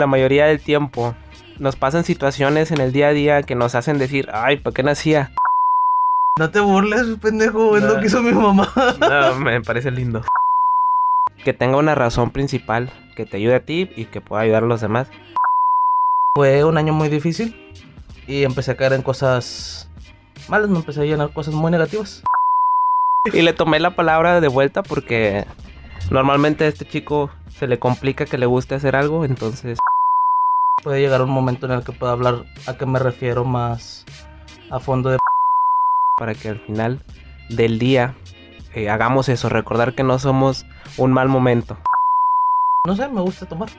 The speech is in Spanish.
La mayoría del tiempo nos pasan situaciones en el día a día que nos hacen decir, ay, ¿para qué nacía? No te burles, pendejo, es lo que hizo mi mamá. No, me parece lindo. Que tenga una razón principal que te ayude a ti y que pueda ayudar a los demás. Fue un año muy difícil y empecé a caer en cosas malas, me empecé a llenar cosas muy negativas. Y le tomé la palabra de vuelta porque normalmente a este chico se le complica que le guste hacer algo, entonces Puede llegar un momento en el que pueda hablar a qué me refiero más a fondo de... para que al final del día eh, hagamos eso, recordar que no somos un mal momento. No sé, me gusta tomar.